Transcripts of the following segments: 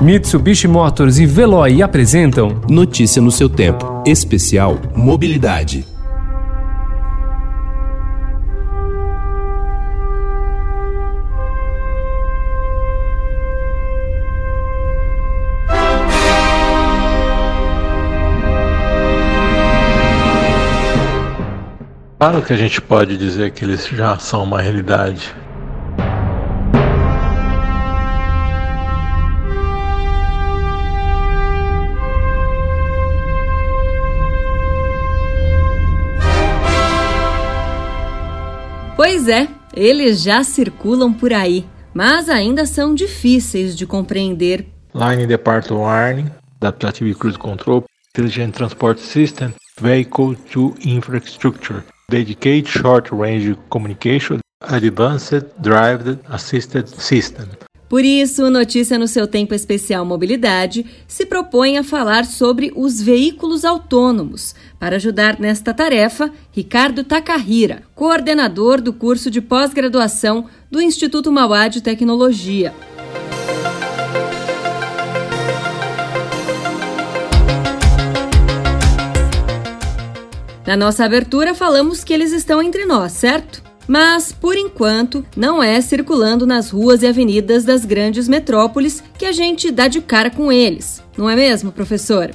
Mitsubishi Motors e Veloy apresentam Notícia no seu tempo. Especial Mobilidade. Claro que a gente pode dizer que eles já são uma realidade. Pois é, eles já circulam por aí, mas ainda são difíceis de compreender. Line Departure Warning, Adaptive Cruise Control, Intelligent Transport System, Vehicle to Infrastructure, Dedicated Short Range Communication, Advanced Drive Assisted System. Por isso, Notícia no seu tempo especial Mobilidade se propõe a falar sobre os veículos autônomos. Para ajudar nesta tarefa, Ricardo Takahira, coordenador do curso de pós-graduação do Instituto Mauá de Tecnologia. Na nossa abertura, falamos que eles estão entre nós, certo? Mas, por enquanto, não é circulando nas ruas e avenidas das grandes metrópoles que a gente dá de cara com eles. Não é mesmo, professor?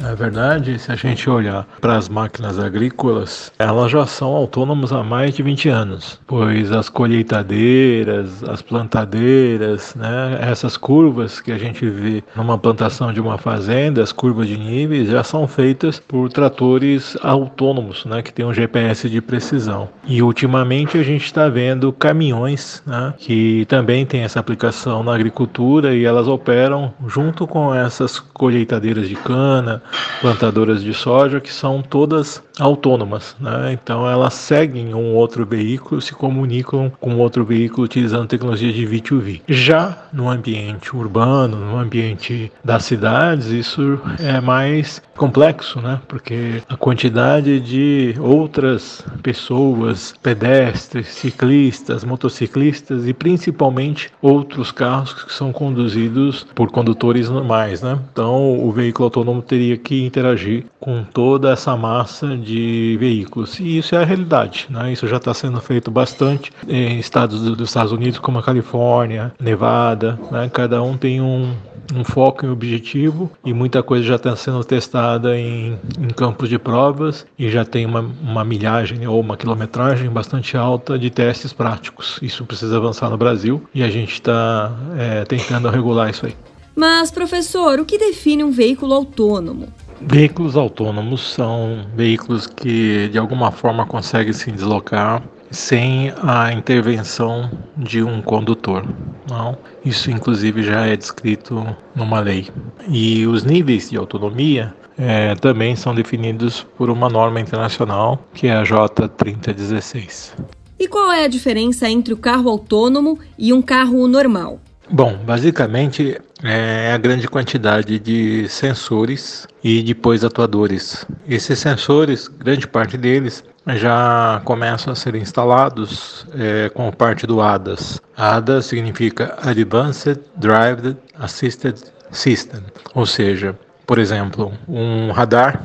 É verdade, se a gente olhar para as máquinas agrícolas, elas já são autônomas há mais de 20 anos, pois as colheitadeiras, as plantadeiras, né, essas curvas que a gente vê numa plantação de uma fazenda, as curvas de níveis, já são feitas por tratores autônomos, né, que têm um GPS de precisão. E ultimamente a gente está vendo caminhões né, que também têm essa aplicação na agricultura e elas operam junto com essas colheitadeiras de cana, plantadoras de soja que são todas autônomas, né? então elas seguem um outro veículo, se comunicam com outro veículo utilizando tecnologia de V2V. Já no ambiente urbano, no ambiente das cidades, isso é mais complexo, né? porque a quantidade de outras pessoas, pedestres, ciclistas, motociclistas e principalmente outros carros que são conduzidos por condutores normais. Né? Então o veículo autônomo teria que interagir com toda essa massa de veículos. E isso é a realidade. Né? Isso já está sendo feito bastante em estados dos Estados Unidos, como a Califórnia, Nevada. Né? Cada um tem um, um foco e um objetivo e muita coisa já está sendo testada em, em, campos de provas e já tem uma, uma milhagem ou uma quilometragem bastante alta de testes práticos. Isso precisa avançar no Brasil e a gente está é, tentando regular isso aí. Mas, professor, o que define um veículo autônomo? Veículos autônomos são veículos que de alguma forma conseguem se deslocar sem a intervenção de um condutor. Não? Isso, inclusive, já é descrito numa lei. E os níveis de autonomia é, também são definidos por uma norma internacional, que é a J3016. E qual é a diferença entre o carro autônomo e um carro normal? Bom, basicamente é a grande quantidade de sensores e depois atuadores. Esses sensores, grande parte deles, já começam a ser instalados é, com parte do ADAS. ADAS significa Advanced Drive Assisted System, ou seja, por exemplo, um radar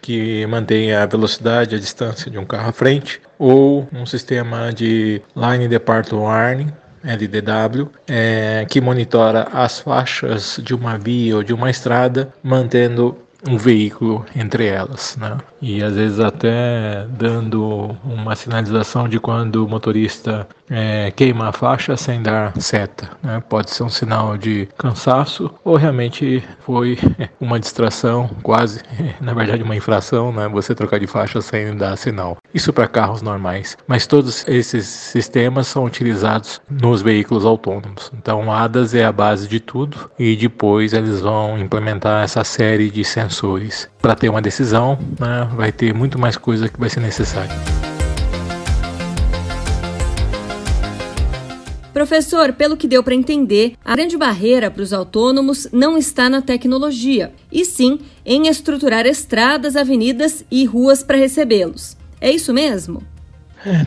que mantém a velocidade e a distância de um carro à frente, ou um sistema de Line Departure Warning, LDW, é, que monitora as faixas de uma via ou de uma estrada, mantendo um veículo entre elas, né? E às vezes até dando uma sinalização de quando o motorista é, queima a faixa sem dar seta, né? Pode ser um sinal de cansaço ou realmente foi uma distração, quase, na verdade uma infração, né? Você trocar de faixa sem dar sinal. Isso para carros normais, mas todos esses sistemas são utilizados nos veículos autônomos. Então, ADAS é a base de tudo e depois eles vão implementar essa série de sensores para ter uma decisão, né? vai ter muito mais coisa que vai ser necessária. Professor, pelo que deu para entender, a grande barreira para os autônomos não está na tecnologia, e sim em estruturar estradas, avenidas e ruas para recebê-los. É isso mesmo?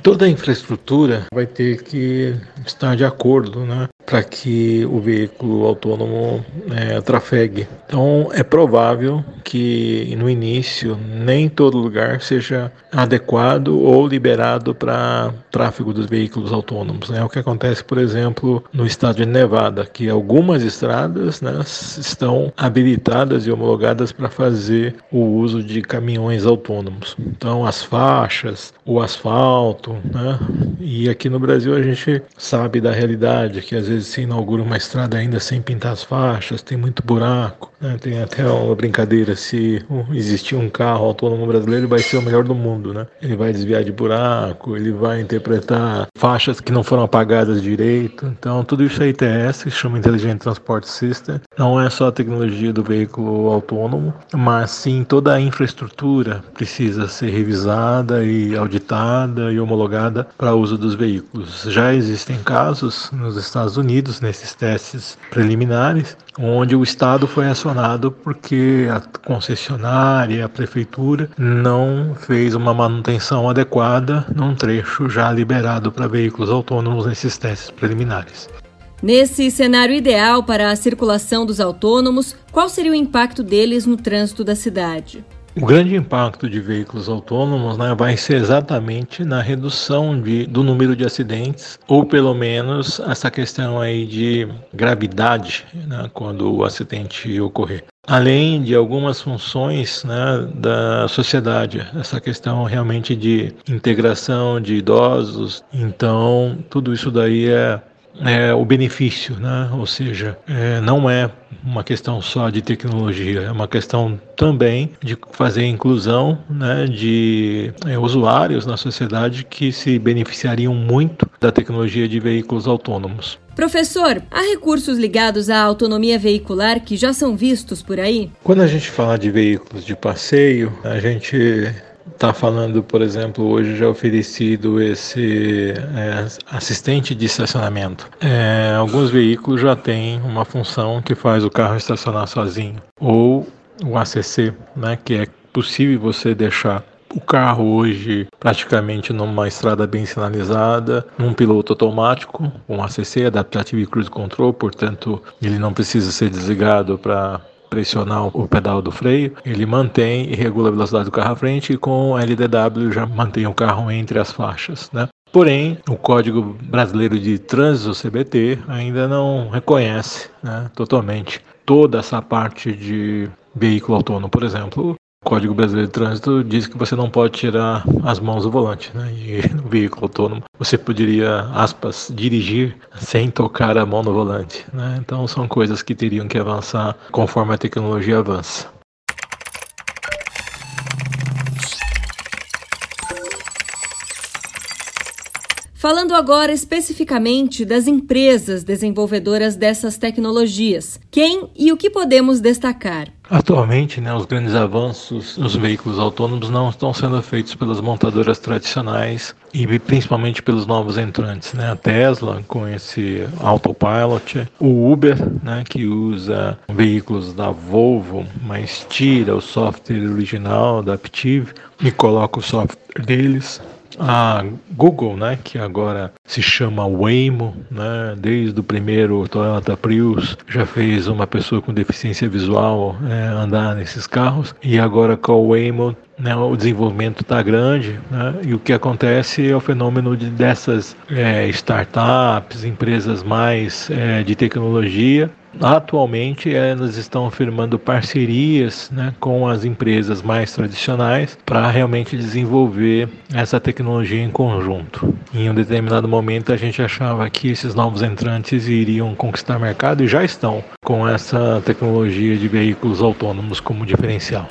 Toda a infraestrutura vai ter que estar de acordo né, para que o veículo autônomo é, trafegue. Então é provável que no início nem todo lugar seja adequado ou liberado para tráfego dos veículos autônomos. Né? o que acontece, por exemplo, no estado de Nevada, que algumas estradas né, estão habilitadas e homologadas para fazer o uso de caminhões autônomos. Então as faixas, o asfalto, né? e aqui no Brasil a gente sabe da realidade que às vezes se inaugura uma estrada ainda sem pintar as faixas, tem muito buraco. Né? Tem até uma brincadeira: se existir um carro autônomo brasileiro, ele vai ser o melhor do mundo. Né? Ele vai desviar de buraco, ele vai interpretar faixas que não foram apagadas direito. Então, tudo isso é ITS, que chama Intelligent Transport System. Não é só a tecnologia do veículo autônomo, mas sim toda a infraestrutura precisa ser revisada e auditada homologada para uso dos veículos. Já existem casos nos Estados Unidos Unidos nesses testes preliminares, onde o Estado foi acionado porque a concessionária, a prefeitura, não fez uma manutenção adequada num trecho já liberado para veículos autônomos nesses testes preliminares. Nesse cenário ideal para a circulação dos autônomos, qual seria o impacto deles no trânsito da cidade? O grande impacto de veículos autônomos né, vai ser exatamente na redução de, do número de acidentes, ou pelo menos essa questão aí de gravidade né, quando o acidente ocorrer. Além de algumas funções né, da sociedade, essa questão realmente de integração de idosos, então tudo isso daí é é, o benefício, né? ou seja, é, não é uma questão só de tecnologia, é uma questão também de fazer inclusão né, de é, usuários na sociedade que se beneficiariam muito da tecnologia de veículos autônomos. Professor, há recursos ligados à autonomia veicular que já são vistos por aí? Quando a gente fala de veículos de passeio, a gente está falando, por exemplo, hoje já oferecido esse é, assistente de estacionamento. É, alguns veículos já têm uma função que faz o carro estacionar sozinho, ou o ACC, né, que é possível você deixar o carro hoje praticamente numa estrada bem sinalizada, num piloto automático, com ACC, Adaptive Cruise Control, portanto ele não precisa ser desligado para pressionar o pedal do freio, ele mantém e regula a velocidade do carro à frente e com o LDW já mantém o carro entre as faixas, né? Porém, o Código Brasileiro de Trânsito CBT ainda não reconhece né, totalmente toda essa parte de veículo autônomo. Por exemplo, Código Brasileiro de Trânsito diz que você não pode tirar as mãos do volante, né? E no veículo autônomo você poderia, aspas, dirigir sem tocar a mão no volante, né? Então são coisas que teriam que avançar conforme a tecnologia avança. Falando agora especificamente das empresas desenvolvedoras dessas tecnologias, quem e o que podemos destacar? Atualmente, né, os grandes avanços nos veículos autônomos não estão sendo feitos pelas montadoras tradicionais e principalmente pelos novos entrantes, né? A Tesla com esse autopilot, o Uber, né, que usa veículos da Volvo, mas tira o software original da Aptiv e coloca o software deles a Google, né, que agora se chama Waymo, né, desde o primeiro Toyota Prius já fez uma pessoa com deficiência visual é, andar nesses carros. E agora com o Waymo né, o desenvolvimento está grande né, e o que acontece é o fenômeno de, dessas é, startups, empresas mais é, de tecnologia Atualmente, elas estão firmando parcerias né, com as empresas mais tradicionais para realmente desenvolver essa tecnologia em conjunto. Em um determinado momento, a gente achava que esses novos entrantes iriam conquistar mercado e já estão com essa tecnologia de veículos autônomos como diferencial.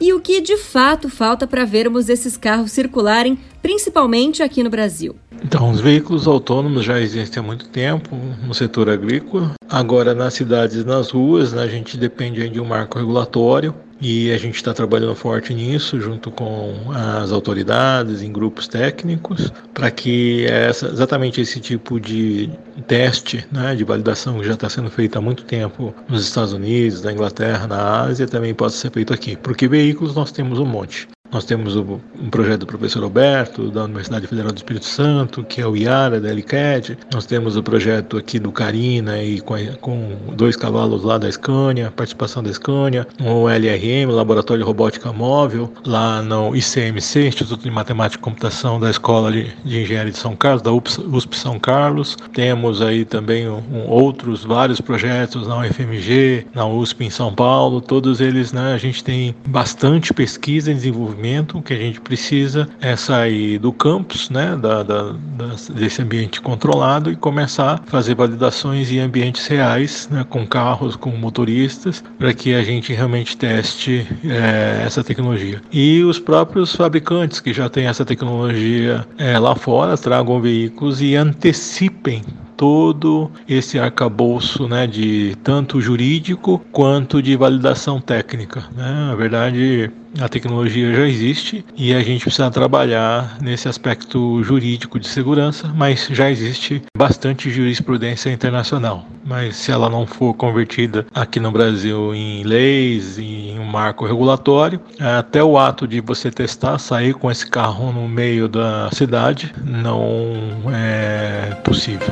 E o que de fato falta para vermos esses carros circularem, principalmente aqui no Brasil? Então, os veículos autônomos já existem há muito tempo no setor agrícola. Agora, nas cidades nas ruas, né, a gente depende de um marco regulatório e a gente está trabalhando forte nisso, junto com as autoridades, em grupos técnicos, para que essa, exatamente esse tipo de teste né, de validação que já está sendo feito há muito tempo nos Estados Unidos, na Inglaterra, na Ásia, também possa ser feito aqui. Porque veículos nós temos um monte. Nós temos o, um projeto do professor Roberto, da Universidade Federal do Espírito Santo, que é o IARA, da LCAD. Nós temos o projeto aqui do Carina, e com, com dois cavalos lá da Scania, participação da Scania, o LRM, Laboratório de Robótica Móvel, lá no ICMC, Instituto de Matemática e Computação da Escola de, de Engenharia de São Carlos, da USP São Carlos. Temos aí também um, outros vários projetos na UFMG, na USP em São Paulo, todos eles, né, a gente tem bastante pesquisa e desenvolvimento desenvolvimento, que a gente precisa é sair do campus, né, da, da, desse ambiente controlado e começar a fazer validações em ambientes reais, né, com carros, com motoristas, para que a gente realmente teste é, essa tecnologia. E os próprios fabricantes que já têm essa tecnologia é, lá fora tragam veículos e antecipem todo esse arcabouço né, de tanto jurídico quanto de validação técnica. Né? Na verdade, a tecnologia já existe e a gente precisa trabalhar nesse aspecto jurídico de segurança, mas já existe bastante jurisprudência internacional. Mas se ela não for convertida aqui no Brasil em leis, em um marco regulatório, até o ato de você testar, sair com esse carro no meio da cidade, não é possível.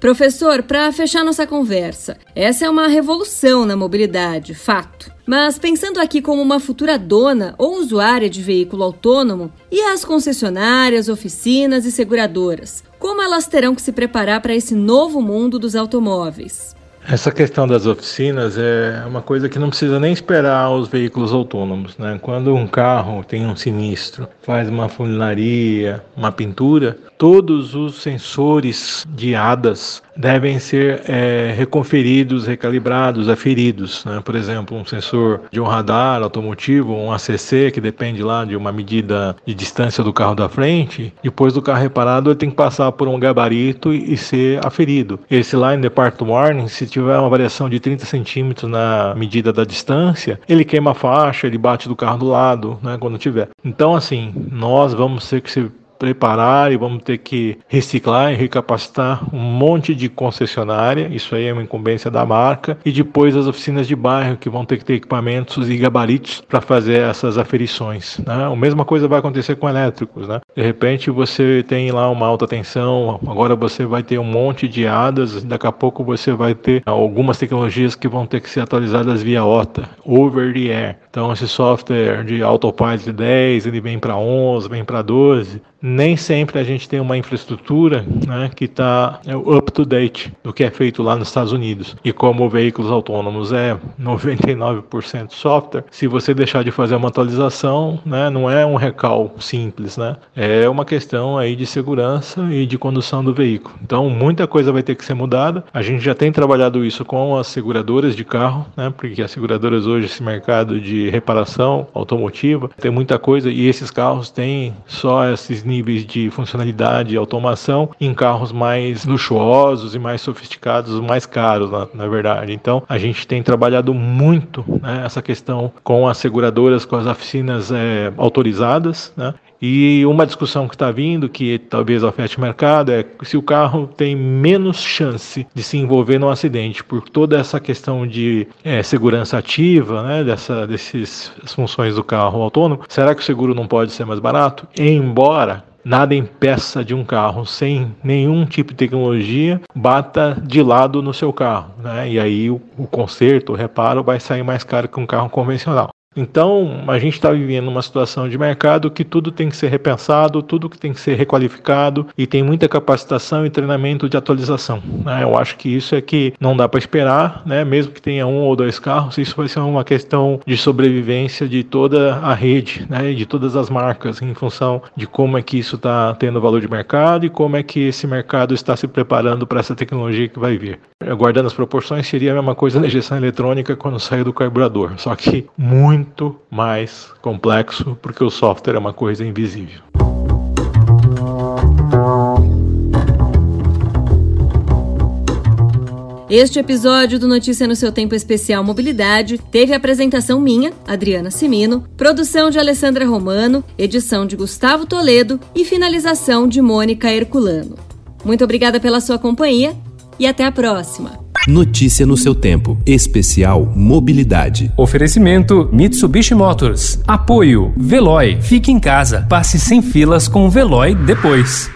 Professor, para fechar nossa conversa, essa é uma revolução na mobilidade, fato. Mas pensando aqui como uma futura dona ou usuária de veículo autônomo, e as concessionárias, oficinas e seguradoras? Como elas terão que se preparar para esse novo mundo dos automóveis? Essa questão das oficinas é uma coisa que não precisa nem esperar os veículos autônomos. Né? Quando um carro tem um sinistro, faz uma funilaria, uma pintura, todos os sensores de hadas devem ser é, reconferidos, recalibrados, aferidos. Né? Por exemplo, um sensor de um radar automotivo, um ACC, que depende lá de uma medida de distância do carro da frente, depois do carro reparado, ele tem que passar por um gabarito e, ser aferido. Esse line depart warning, se tiver uma variação de 30 centímetros na medida da distância, ele queima a faixa, ele bate do carro do lado, né, quando tiver. Então, assim, nós vamos ter que se preparar e vamos ter que reciclar e recapacitar um monte de concessionária, isso aí é uma incumbência da marca, e depois as oficinas de bairro que vão ter que ter equipamentos e gabaritos para fazer essas aferições. Né? A mesma coisa vai acontecer com elétricos. Né? De repente você tem lá uma alta tensão, agora você vai ter um monte de hadas, daqui a pouco você vai ter algumas tecnologias que vão ter que ser atualizadas via OTA, over the air. Então esse software de Autopilot 10, ele vem para 11, vem para 12, nem sempre a gente tem uma infraestrutura né, que está é, up to date do que é feito lá nos Estados Unidos. E como veículos autônomos é 99% software, se você deixar de fazer uma atualização, né, não é um recal simples, né? É uma questão aí de segurança e de condução do veículo. Então muita coisa vai ter que ser mudada. A gente já tem trabalhado isso com as seguradoras de carro, né? Porque as seguradoras hoje esse mercado de reparação automotiva tem muita coisa e esses carros têm só esses níveis de funcionalidade e automação em carros mais luxuosos e mais sofisticados, mais caros, na, na verdade. Então, a gente tem trabalhado muito né, essa questão com as seguradoras, com as oficinas é, autorizadas, né, e uma discussão que está vindo, que talvez afete o mercado, é se o carro tem menos chance de se envolver num acidente por toda essa questão de é, segurança ativa, né, dessa, dessas funções do carro autônomo, será que o seguro não pode ser mais barato? Embora nada impeça de um carro sem nenhum tipo de tecnologia bata de lado no seu carro, né? E aí o, o conserto, o reparo vai sair mais caro que um carro convencional. Então, a gente está vivendo uma situação de mercado que tudo tem que ser repensado, tudo que tem que ser requalificado e tem muita capacitação e treinamento de atualização. Né? Eu acho que isso é que não dá para esperar, né? mesmo que tenha um ou dois carros, isso vai ser uma questão de sobrevivência de toda a rede, né? de todas as marcas, em função de como é que isso está tendo valor de mercado e como é que esse mercado está se preparando para essa tecnologia que vai vir. Guardando as proporções, seria a mesma coisa na injeção eletrônica quando sai do carburador, só que muito muito mais complexo, porque o software é uma coisa invisível. Este episódio do Notícia no seu Tempo Especial Mobilidade teve apresentação minha, Adriana Simino, produção de Alessandra Romano, edição de Gustavo Toledo e finalização de Mônica Herculano. Muito obrigada pela sua companhia e até a próxima. Notícia no seu tempo. Especial Mobilidade. Oferecimento Mitsubishi Motors. Apoio Veloy. Fique em casa. Passe sem filas com o Veloy depois.